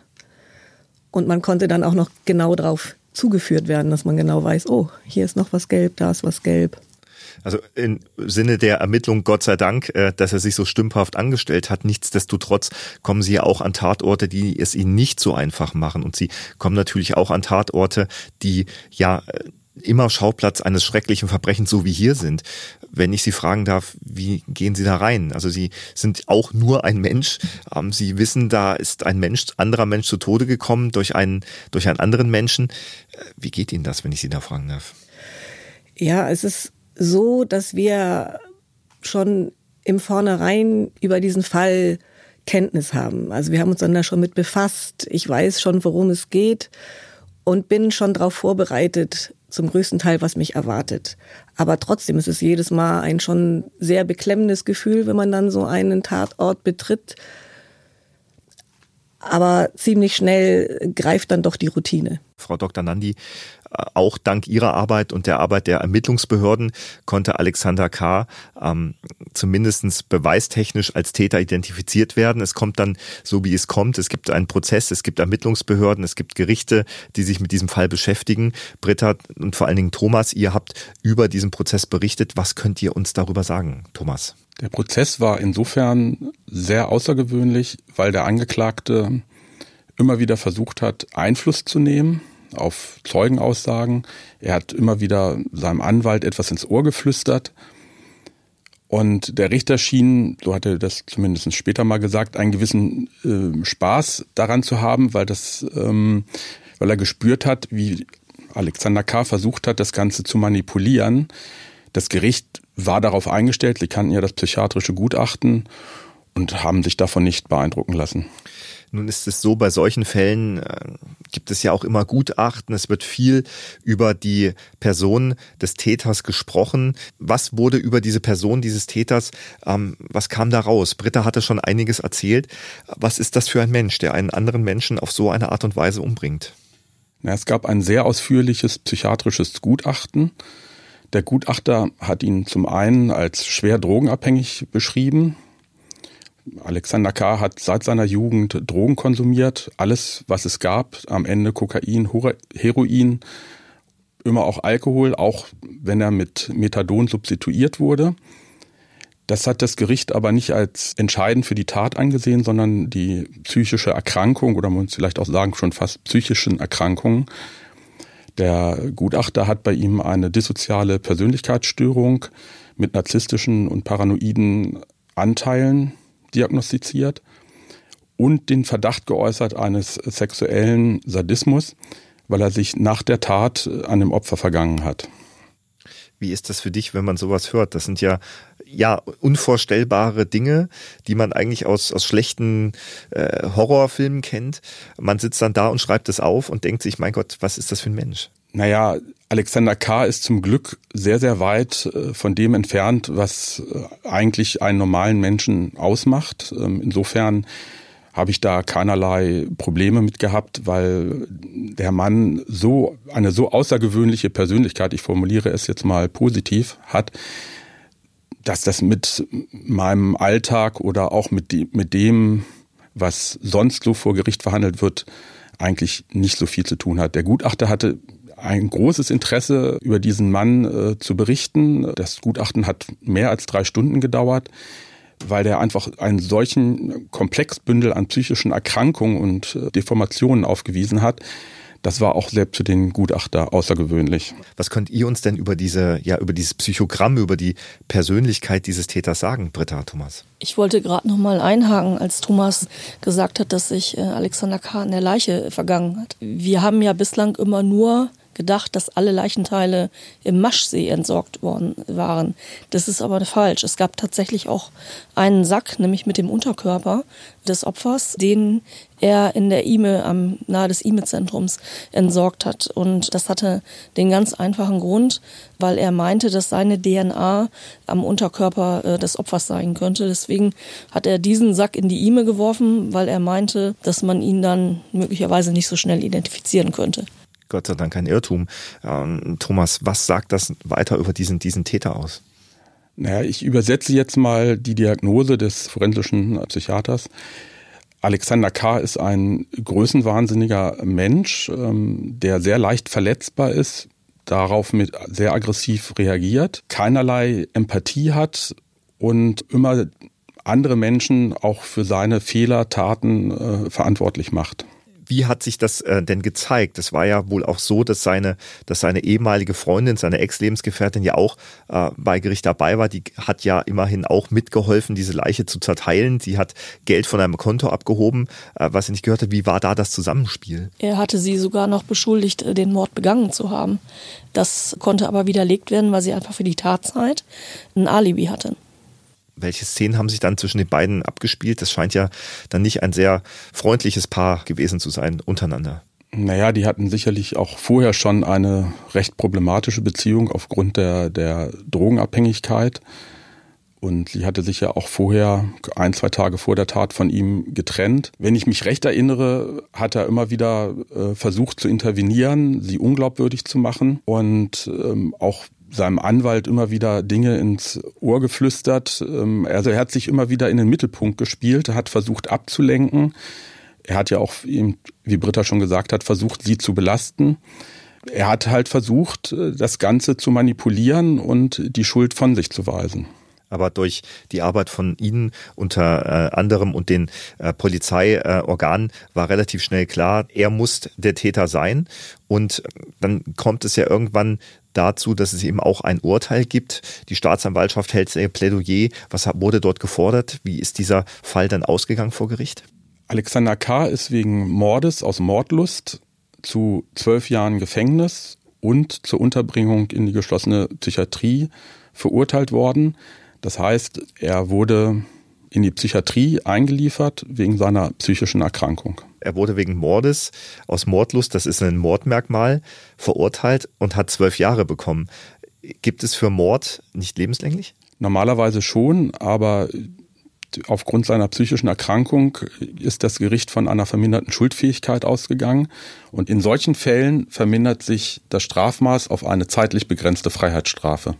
Und man konnte dann auch noch genau drauf zugeführt werden, dass man genau weiß, oh, hier ist noch was gelb, da ist was gelb. Also im Sinne der Ermittlung, Gott sei Dank, äh, dass er sich so stümperhaft angestellt hat. Nichtsdestotrotz kommen Sie ja auch an Tatorte, die es Ihnen nicht so einfach machen. Und Sie kommen natürlich auch an Tatorte, die ja äh, immer Schauplatz eines schrecklichen Verbrechens, so wie hier sind. Wenn ich Sie fragen darf, wie gehen Sie da rein? Also Sie sind auch nur ein Mensch. Ähm, Sie wissen, da ist ein Mensch, anderer Mensch zu Tode gekommen durch einen, durch einen anderen Menschen. Äh, wie geht Ihnen das, wenn ich Sie da fragen darf? Ja, es ist so, dass wir schon im Vornherein über diesen Fall Kenntnis haben. Also wir haben uns dann da schon mit befasst. Ich weiß schon, worum es geht und bin schon darauf vorbereitet, zum größten Teil, was mich erwartet. Aber trotzdem ist es jedes Mal ein schon sehr beklemmendes Gefühl, wenn man dann so einen Tatort betritt. Aber ziemlich schnell greift dann doch die Routine. Frau Dr. Nandi, auch dank Ihrer Arbeit und der Arbeit der Ermittlungsbehörden konnte Alexander K. Ähm, zumindest beweistechnisch als Täter identifiziert werden. Es kommt dann so, wie es kommt. Es gibt einen Prozess, es gibt Ermittlungsbehörden, es gibt Gerichte, die sich mit diesem Fall beschäftigen. Britta und vor allen Dingen Thomas, ihr habt über diesen Prozess berichtet. Was könnt ihr uns darüber sagen, Thomas? Der Prozess war insofern sehr außergewöhnlich, weil der Angeklagte immer wieder versucht hat, Einfluss zu nehmen auf Zeugenaussagen. Er hat immer wieder seinem Anwalt etwas ins Ohr geflüstert. Und der Richter schien, so hat er das zumindest später mal gesagt, einen gewissen äh, Spaß daran zu haben, weil das, ähm, weil er gespürt hat, wie Alexander K. versucht hat, das Ganze zu manipulieren. Das Gericht war darauf eingestellt, sie kannten ja das psychiatrische Gutachten und haben sich davon nicht beeindrucken lassen. Nun ist es so, bei solchen Fällen äh, gibt es ja auch immer Gutachten. Es wird viel über die Person des Täters gesprochen. Was wurde über diese Person dieses Täters, ähm, was kam da raus? Britta hatte schon einiges erzählt. Was ist das für ein Mensch, der einen anderen Menschen auf so eine Art und Weise umbringt? Ja, es gab ein sehr ausführliches psychiatrisches Gutachten. Der Gutachter hat ihn zum einen als schwer drogenabhängig beschrieben. Alexander K. hat seit seiner Jugend Drogen konsumiert, alles, was es gab, am Ende Kokain, Heroin, immer auch Alkohol, auch wenn er mit Methadon substituiert wurde. Das hat das Gericht aber nicht als entscheidend für die Tat angesehen, sondern die psychische Erkrankung oder man muss vielleicht auch sagen schon fast psychischen Erkrankungen. Der Gutachter hat bei ihm eine dissoziale Persönlichkeitsstörung mit narzisstischen und paranoiden Anteilen diagnostiziert und den Verdacht geäußert eines sexuellen Sadismus, weil er sich nach der Tat an dem Opfer vergangen hat. Wie ist das für dich, wenn man sowas hört? Das sind ja ja unvorstellbare Dinge, die man eigentlich aus aus schlechten äh, Horrorfilmen kennt. Man sitzt dann da und schreibt es auf und denkt sich, mein Gott, was ist das für ein Mensch? Naja, Alexander K. ist zum Glück sehr, sehr weit äh, von dem entfernt, was äh, eigentlich einen normalen Menschen ausmacht. Ähm, insofern habe ich da keinerlei Probleme mit gehabt, weil der Mann so eine so außergewöhnliche Persönlichkeit, ich formuliere es jetzt mal positiv, hat, dass das mit meinem Alltag oder auch mit, mit dem, was sonst so vor Gericht verhandelt wird, eigentlich nicht so viel zu tun hat. Der Gutachter hatte ein großes Interesse, über diesen Mann äh, zu berichten. Das Gutachten hat mehr als drei Stunden gedauert, weil der einfach einen solchen Komplexbündel an psychischen Erkrankungen und äh, Deformationen aufgewiesen hat. Das war auch selbst für den Gutachter außergewöhnlich. Was könnt ihr uns denn über diese, ja, über dieses Psychogramm, über die Persönlichkeit dieses Täters sagen, Britta, Thomas? Ich wollte gerade noch mal einhaken, als Thomas gesagt hat, dass sich äh, Alexander K. in der Leiche vergangen hat. Wir haben ja bislang immer nur gedacht, dass alle Leichenteile im Maschsee entsorgt worden waren. Das ist aber falsch. Es gab tatsächlich auch einen Sack, nämlich mit dem Unterkörper des Opfers, den er in der IME, am nahe des IME-Zentrums entsorgt hat. Und das hatte den ganz einfachen Grund, weil er meinte, dass seine DNA am Unterkörper äh, des Opfers sein könnte. Deswegen hat er diesen Sack in die IME geworfen, weil er meinte, dass man ihn dann möglicherweise nicht so schnell identifizieren könnte. Gott sei Dank ein Irrtum. Ähm, Thomas, was sagt das weiter über diesen, diesen Täter aus? Naja, ich übersetze jetzt mal die Diagnose des forensischen Psychiaters. Alexander K. ist ein größenwahnsinniger Mensch, ähm, der sehr leicht verletzbar ist, darauf mit sehr aggressiv reagiert, keinerlei Empathie hat und immer andere Menschen auch für seine Fehler, Taten äh, verantwortlich macht wie hat sich das äh, denn gezeigt? Es war ja wohl auch so, dass seine, dass seine ehemalige Freundin, seine Ex-Lebensgefährtin ja auch äh, bei Gericht dabei war. Die hat ja immerhin auch mitgeholfen, diese Leiche zu zerteilen. Sie hat Geld von einem Konto abgehoben, äh, was sie nicht gehört hat. Wie war da das Zusammenspiel? Er hatte sie sogar noch beschuldigt, äh, den Mord begangen zu haben. Das konnte aber widerlegt werden, weil sie einfach für die Tatzeit ein Alibi hatte welche Szenen haben sich dann zwischen den beiden abgespielt? Das scheint ja dann nicht ein sehr freundliches Paar gewesen zu sein untereinander. Naja, die hatten sicherlich auch vorher schon eine recht problematische Beziehung aufgrund der, der Drogenabhängigkeit. Und sie hatte sich ja auch vorher, ein, zwei Tage vor der Tat, von ihm getrennt. Wenn ich mich recht erinnere, hat er immer wieder äh, versucht zu intervenieren, sie unglaubwürdig zu machen und ähm, auch seinem Anwalt immer wieder Dinge ins Ohr geflüstert. Ähm, also er hat sich immer wieder in den Mittelpunkt gespielt, hat versucht abzulenken. Er hat ja auch, wie Britta schon gesagt hat, versucht, sie zu belasten. Er hat halt versucht, äh, das Ganze zu manipulieren und die Schuld von sich zu weisen aber durch die Arbeit von Ihnen unter äh, anderem und den äh, Polizeiorganen war relativ schnell klar, er muss der Täter sein. Und dann kommt es ja irgendwann dazu, dass es eben auch ein Urteil gibt. Die Staatsanwaltschaft hält ihr Plädoyer. Was wurde dort gefordert? Wie ist dieser Fall dann ausgegangen vor Gericht? Alexander K. ist wegen Mordes aus Mordlust zu zwölf Jahren Gefängnis und zur Unterbringung in die geschlossene Psychiatrie verurteilt worden. Das heißt, er wurde in die Psychiatrie eingeliefert wegen seiner psychischen Erkrankung. Er wurde wegen Mordes aus Mordlust, das ist ein Mordmerkmal, verurteilt und hat zwölf Jahre bekommen. Gibt es für Mord nicht lebenslänglich? Normalerweise schon, aber aufgrund seiner psychischen Erkrankung ist das Gericht von einer verminderten Schuldfähigkeit ausgegangen. Und in solchen Fällen vermindert sich das Strafmaß auf eine zeitlich begrenzte Freiheitsstrafe.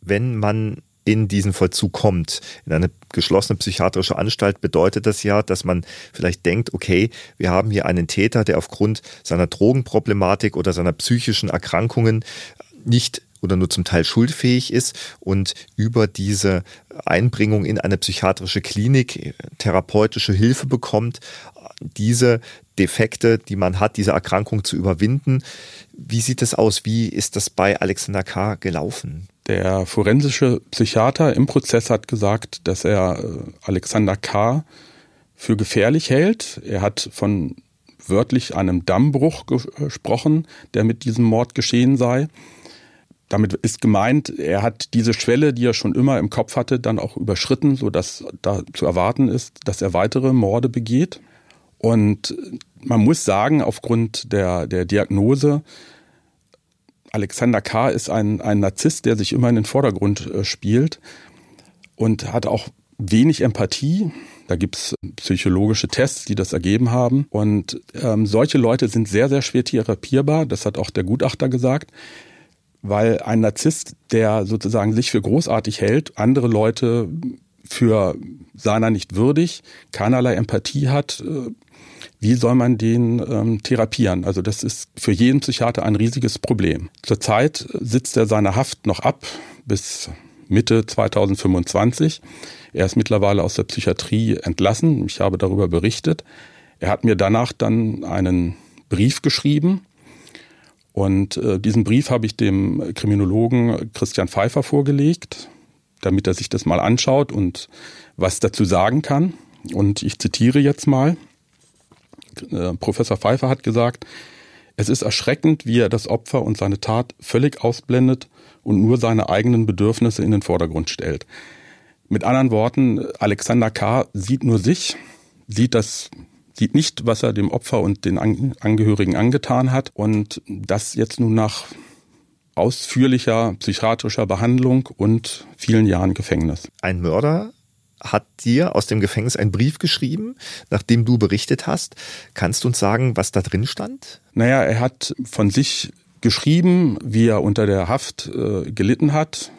Wenn man in diesen Vollzug kommt. In eine geschlossene psychiatrische Anstalt bedeutet das ja, dass man vielleicht denkt, okay, wir haben hier einen Täter, der aufgrund seiner Drogenproblematik oder seiner psychischen Erkrankungen nicht oder nur zum Teil schuldfähig ist und über diese Einbringung in eine psychiatrische Klinik therapeutische Hilfe bekommt, diese Defekte, die man hat, diese Erkrankung zu überwinden. Wie sieht es aus? Wie ist das bei Alexander K. gelaufen? Der forensische Psychiater im Prozess hat gesagt, dass er äh, Alexander K. für gefährlich hält. Er hat von wörtlich einem Dammbruch gesprochen, der mit diesem Mord geschehen sei. Damit ist gemeint, er hat diese Schwelle, die er schon immer im Kopf hatte, dann auch überschritten, sodass da zu erwarten ist, dass er weitere Morde begeht. Und man muss sagen, aufgrund der, der Diagnose, Alexander K. ist ein, ein Narzisst, der sich immer in den Vordergrund äh, spielt und hat auch wenig Empathie. Da gibt's psychologische Tests, die das ergeben haben. Und ähm, solche Leute sind sehr, sehr schwer therapierbar. Das hat auch der Gutachter gesagt. Weil ein Narzisst, der sozusagen sich für großartig hält, andere Leute für seiner nicht würdig, keinerlei Empathie hat, äh, wie soll man den ähm, therapieren? Also das ist für jeden Psychiater ein riesiges Problem. Zurzeit sitzt er seine Haft noch ab bis Mitte 2025. Er ist mittlerweile aus der Psychiatrie entlassen. Ich habe darüber berichtet. Er hat mir danach dann einen Brief geschrieben. Und äh, diesen Brief habe ich dem Kriminologen Christian Pfeiffer vorgelegt, damit er sich das mal anschaut und was dazu sagen kann. Und ich zitiere jetzt mal. Äh, Professor Pfeiffer hat gesagt, es ist erschreckend, wie er das Opfer und seine Tat völlig ausblendet und nur seine eigenen Bedürfnisse in den Vordergrund stellt. Mit anderen Worten, Alexander K. sieht nur sich, sieht das, sieht nicht, was er dem Opfer und den Angehörigen angetan hat und das jetzt nun nach ausführlicher psychiatrischer Behandlung und vielen Jahren Gefängnis. Ein Mörder hat dir aus dem Gefängnis einen Brief geschrieben, nachdem du berichtet hast. Kannst du uns sagen, was da drin stand? Naja, er hat von sich geschrieben, wie er unter der Haft äh, gelitten hat,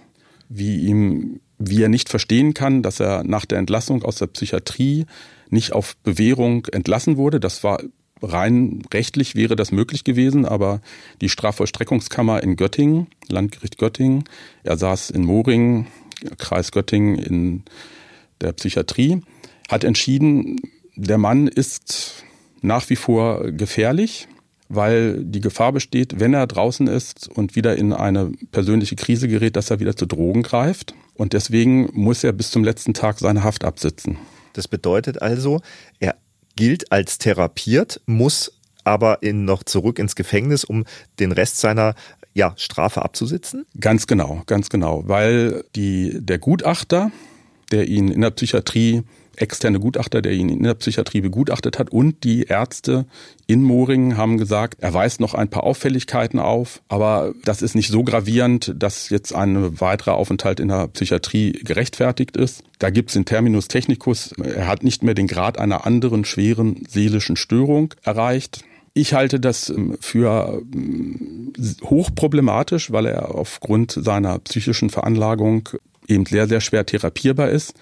wie ihm, wie er nicht verstehen kann, dass er nach der Entlassung aus der Psychiatrie nicht auf Bewährung entlassen wurde. Das war rein rechtlich wäre das möglich gewesen, aber die Strafvollstreckungskammer in Göttingen, Landgericht Göttingen, er saß in Moring, Kreis Göttingen in der Psychiatrie, hat entschieden, der Mann ist nach wie vor gefährlich, weil die Gefahr besteht, wenn er draußen ist und wieder in eine persönliche Krise gerät, dass er wieder zu Drogen greift. Und deswegen muss er bis zum letzten Tag seine Haft absitzen. Das bedeutet also, er gilt als therapiert, muss aber in, noch zurück ins Gefängnis, um den Rest seiner ja, Strafe abzusitzen? Ganz genau, ganz genau. Weil die, der Gutachter, der ihn in der Psychiatrie externe Gutachter, der ihn in der Psychiatrie begutachtet hat und die Ärzte in Moringen haben gesagt, er weist noch ein paar Auffälligkeiten auf, aber das ist nicht so gravierend, dass jetzt ein weiterer Aufenthalt in der Psychiatrie gerechtfertigt ist. Da gibt es den Terminus technicus, er hat nicht mehr den Grad einer anderen schweren seelischen Störung erreicht. Ich halte das ähm, für ähm, hochproblematisch, weil er aufgrund seiner psychischen Veranlagung eben sehr, sehr schwer therapierbar ist.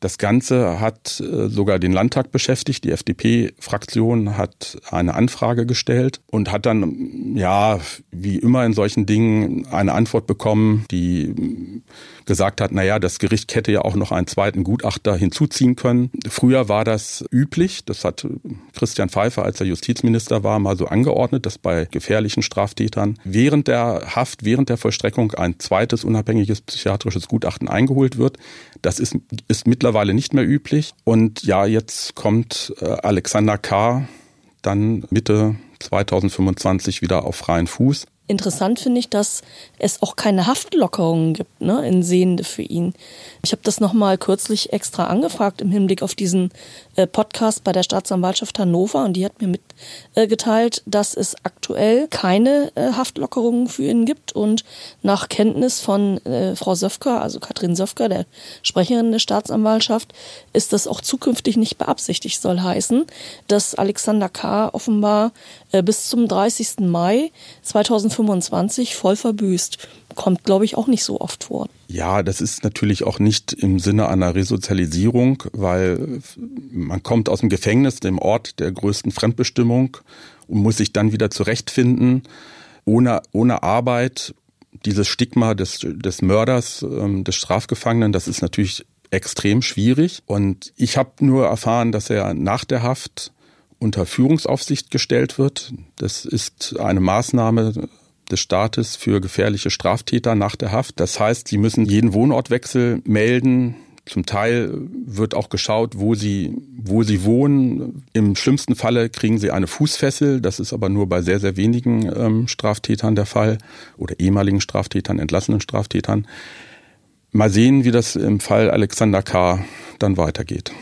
Das Ganze hat äh, sogar den Landtag beschäftigt. Die FDP-Fraktion hat eine Anfrage gestellt und hat dann, ja, wie immer in solchen Dingen, eine Antwort bekommen, die gesagt hat, naja, das Gericht hätte ja auch noch einen zweiten Gutachter hinzuziehen können. Früher war das üblich, das hat Christian Pfeiffer, als er Justizminister war, mal so angeordnet, dass bei gefährlichen Straftätern während der Haft, während der Vollstreckung ein zweites unabhängiges psychiatrisches Gutachten eingeholt wird. Das ist, ist mittlerweile nicht mehr üblich. Und ja, jetzt kommt äh, Alexander K. dann Mitte 2025 wieder auf freien Fuß. Interessant finde ich, dass es auch keine Haftlockerungen gibt ne, in Sehende für ihn. Ich habe das nochmal kürzlich extra angefragt im Hinblick auf diesen äh, Podcast bei der Staatsanwaltschaft Hannover und die hat mir mitgeteilt, äh, dass es aktuell keine äh, Haftlockerungen für ihn gibt und nach Kenntnis von äh, Frau Söfker, also Katrin Söfker, der Sprecherin der Staatsanwaltschaft, ist das auch zukünftig nicht beabsichtigt, soll heißen, dass Alexander K. offenbar äh, bis zum 30. Mai 2025 voll verbüßt. Kommt, glaube ich, auch nicht so oft vor. Ja, das ist natürlich auch nicht im Sinne einer Resozialisierung, weil man kommt aus dem Gefängnis, dem Ort der größten Fremdbestimmung und muss sich dann wieder zurechtfinden, ohne, ohne Arbeit. Dieses Stigma des, des Mörders, ähm, des Strafgefangenen, das ist natürlich extrem schwierig. Und ich habe nur erfahren, dass er nach der Haft unter Führungsaufsicht gestellt wird. Das ist eine Maßnahme des Staates für gefährliche Straftäter nach der Haft. Das heißt, sie müssen jeden Wohnortwechsel melden. Zum Teil wird auch geschaut, wo sie, wo sie wohnen. Im schlimmsten Falle kriegen sie eine Fußfessel. Das ist aber nur bei sehr, sehr wenigen ähm, Straftätern der Fall oder ehemaligen Straftätern, entlassenen Straftätern. Mal sehen, wie das im Fall Alexander K. dann weitergeht.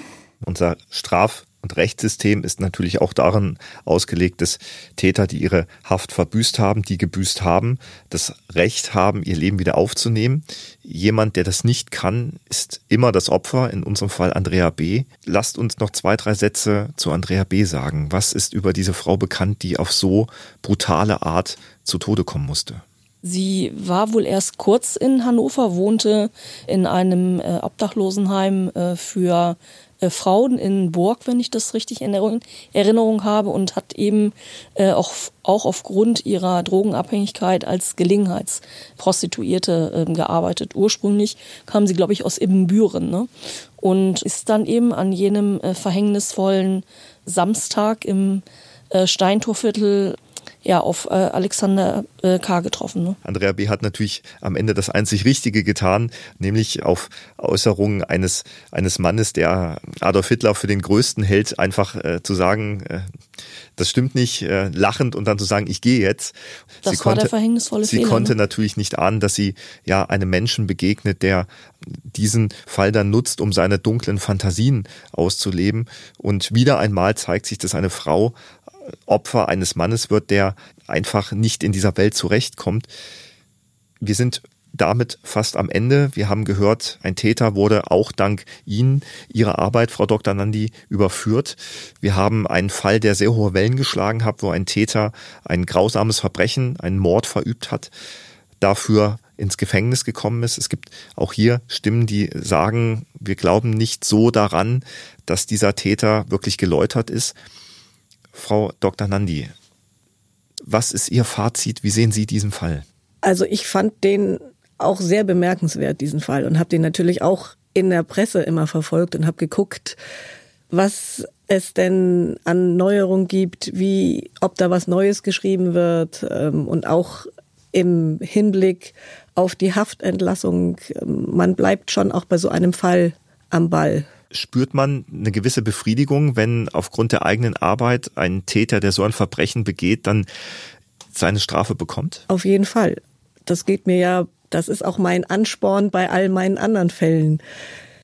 Unser Straf und Rechtssystem ist natürlich auch daran ausgelegt, dass Täter, die ihre Haft verbüßt haben, die gebüßt haben, das Recht haben, ihr Leben wieder aufzunehmen. Jemand, der das nicht kann, ist immer das Opfer, in unserem Fall Andrea B. Lasst uns noch zwei, drei Sätze zu Andrea B. sagen. Was ist über diese Frau bekannt, die auf so brutale Art zu Tode kommen musste? Sie war wohl erst kurz in Hannover, wohnte in einem äh, Obdachlosenheim äh, für äh, Frauen in Burg, wenn ich das richtig in Erinnerung, habe, und hat eben äh, auch, auch aufgrund ihrer Drogenabhängigkeit als Gelegenheitsprostituierte äh, gearbeitet. Ursprünglich kam sie, glaube ich, aus Ibbenbüren ne? und ist dann eben an jenem äh, verhängnisvollen Samstag im äh, Steintorviertel ja, auf äh, Alexander äh, K. getroffen. Ne? Andrea B. hat natürlich am Ende das einzig Richtige getan, nämlich auf Äußerungen eines, eines Mannes, der Adolf Hitler für den Größten hält, einfach äh, zu sagen, äh, das stimmt nicht, äh, lachend und dann zu sagen, ich gehe jetzt. Das sie war konnte, der verhängnisvolle Sie Fehler, konnte ne? natürlich nicht ahnen, dass sie ja einem Menschen begegnet, der diesen Fall dann nutzt, um seine dunklen Fantasien auszuleben. Und wieder einmal zeigt sich, dass eine Frau Opfer eines Mannes wird, der einfach nicht in dieser Welt zurechtkommt. Wir sind damit fast am Ende. Wir haben gehört, ein Täter wurde auch dank Ihnen, Ihrer Arbeit, Frau Dr. Nandi, überführt. Wir haben einen Fall, der sehr hohe Wellen geschlagen hat, wo ein Täter ein grausames Verbrechen, einen Mord verübt hat, dafür ins Gefängnis gekommen ist. Es gibt auch hier Stimmen, die sagen, wir glauben nicht so daran, dass dieser Täter wirklich geläutert ist. Frau Dr. Nandi, was ist Ihr Fazit? Wie sehen Sie diesen Fall? Also ich fand den auch sehr bemerkenswert, diesen Fall, und habe den natürlich auch in der Presse immer verfolgt und habe geguckt, was es denn an Neuerungen gibt, wie ob da was Neues geschrieben wird ähm, und auch im Hinblick auf die Haftentlassung. Ähm, man bleibt schon auch bei so einem Fall am Ball spürt man eine gewisse Befriedigung, wenn aufgrund der eigenen Arbeit ein Täter, der so ein Verbrechen begeht, dann seine Strafe bekommt? Auf jeden Fall. Das geht mir ja, das ist auch mein Ansporn bei all meinen anderen Fällen.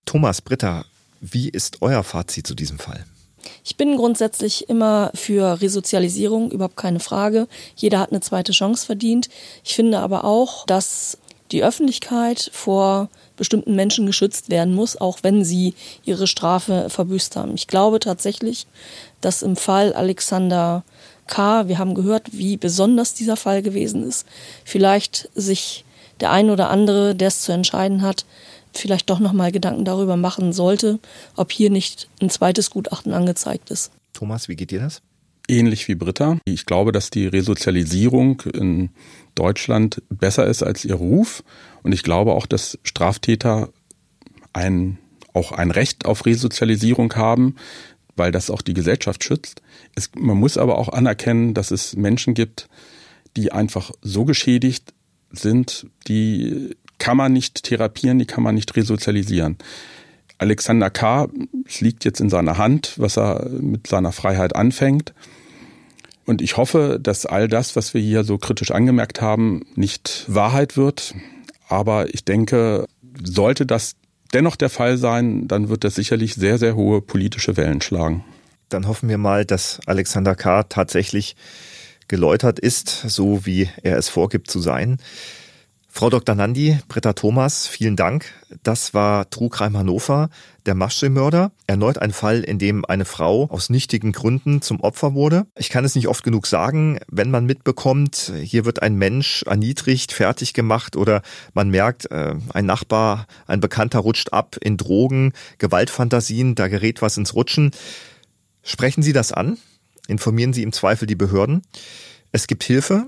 Thomas Britta, Wie ist euer Fazit zu diesem Fall? Ich bin grundsätzlich immer für Resozialisierung, überhaupt keine Frage. Jeder hat eine zweite Chance verdient. Ich finde aber auch, dass die Öffentlichkeit vor bestimmten Menschen geschützt werden muss, auch wenn sie ihre Strafe verbüßt haben. Ich glaube tatsächlich, dass im Fall Alexander K., wir haben gehört, wie besonders dieser Fall gewesen ist, vielleicht sich der ein oder andere, der es zu entscheiden hat, vielleicht doch nochmal Gedanken darüber machen sollte, ob hier nicht ein zweites Gutachten angezeigt ist. Thomas, wie geht dir das? Ähnlich wie Britta. Ich glaube, dass die Resozialisierung in Deutschland besser ist als ihr Ruf. Und ich glaube auch, dass Straftäter ein, auch ein Recht auf Resozialisierung haben, weil das auch die Gesellschaft schützt. Es, man muss aber auch anerkennen, dass es Menschen gibt, die einfach so geschädigt sind, die kann man nicht therapieren, die kann man nicht resozialisieren. Alexander K. Es liegt jetzt in seiner Hand, was er mit seiner Freiheit anfängt. Und ich hoffe, dass all das, was wir hier so kritisch angemerkt haben, nicht Wahrheit wird. Aber ich denke, sollte das dennoch der Fall sein, dann wird das sicherlich sehr, sehr hohe politische Wellen schlagen. Dann hoffen wir mal, dass Alexander K. tatsächlich geläutert ist, so wie er es vorgibt zu sein. Frau Dr. Nandi, Britta Thomas, vielen Dank. Das war Trugreim Hannover, der Maschsee-Mörder. Erneut ein Fall, in dem eine Frau aus nichtigen Gründen zum Opfer wurde. Ich kann es nicht oft genug sagen, wenn man mitbekommt, hier wird ein Mensch erniedrigt, fertig gemacht oder man merkt, äh, ein Nachbar, ein Bekannter rutscht ab in Drogen, Gewaltfantasien, da gerät was ins Rutschen. Sprechen Sie das an? Informieren Sie im Zweifel die Behörden. Es gibt Hilfe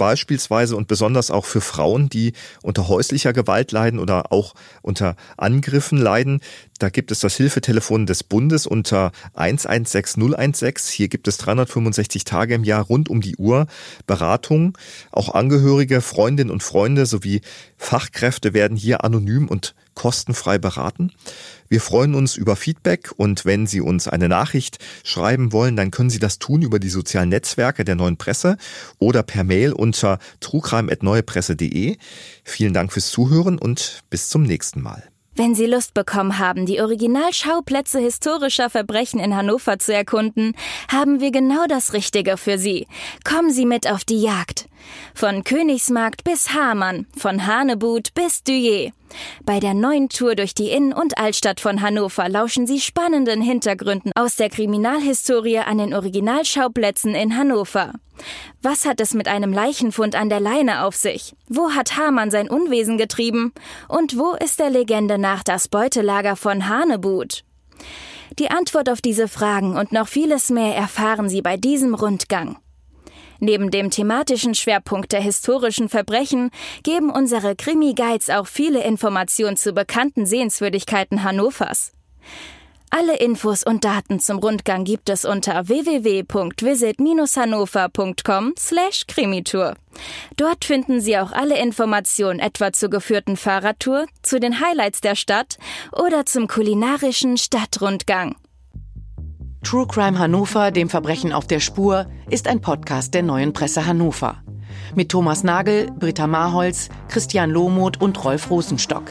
beispielsweise und besonders auch für Frauen, die unter häuslicher Gewalt leiden oder auch unter Angriffen leiden. Da gibt es das Hilfetelefon des Bundes unter 116016. Hier gibt es 365 Tage im Jahr rund um die Uhr Beratung. Auch Angehörige, Freundinnen und Freunde sowie Fachkräfte werden hier anonym und kostenfrei beraten. Wir freuen uns über Feedback und wenn Sie uns eine Nachricht schreiben wollen, dann können Sie das tun über die sozialen Netzwerke der neuen Presse oder per Mail unter trugreim.neuepresse.de. Vielen Dank fürs Zuhören und bis zum nächsten Mal. Wenn Sie Lust bekommen haben, die Originalschauplätze historischer Verbrechen in Hannover zu erkunden, haben wir genau das Richtige für Sie. Kommen Sie mit auf die Jagd. Von Königsmarkt bis Hamann, von Hanebut bis Duyer. Bei der neuen Tour durch die Innen- und Altstadt von Hannover lauschen Sie spannenden Hintergründen aus der Kriminalhistorie an den Originalschauplätzen in Hannover. Was hat es mit einem Leichenfund an der Leine auf sich? Wo hat Hamann sein Unwesen getrieben? Und wo ist der Legende nach das Beutelager von Hanebut? Die Antwort auf diese Fragen und noch vieles mehr erfahren Sie bei diesem Rundgang. Neben dem thematischen Schwerpunkt der historischen Verbrechen geben unsere Krimi-Guides auch viele Informationen zu bekannten Sehenswürdigkeiten Hannovers. Alle Infos und Daten zum Rundgang gibt es unter www.visit-hannover.com slash Krimitour. Dort finden Sie auch alle Informationen etwa zur geführten Fahrradtour, zu den Highlights der Stadt oder zum kulinarischen Stadtrundgang. True Crime Hannover, dem Verbrechen auf der Spur, ist ein Podcast der neuen Presse Hannover. Mit Thomas Nagel, Britta Marholz, Christian Lohmuth und Rolf Rosenstock.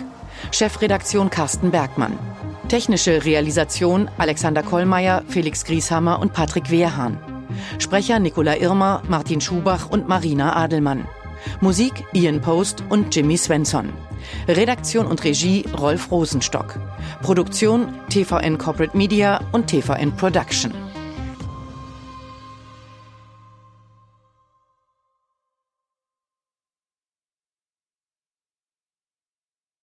Chefredaktion Carsten Bergmann. Technische Realisation Alexander Kollmeier, Felix Grieshammer und Patrick Wehrhahn. Sprecher Nicola Irmer, Martin Schubach und Marina Adelmann. Musik Ian Post und Jimmy Svensson. Redaktion und Regie Rolf Rosenstock. Produktion TVN Corporate Media und TVN Production.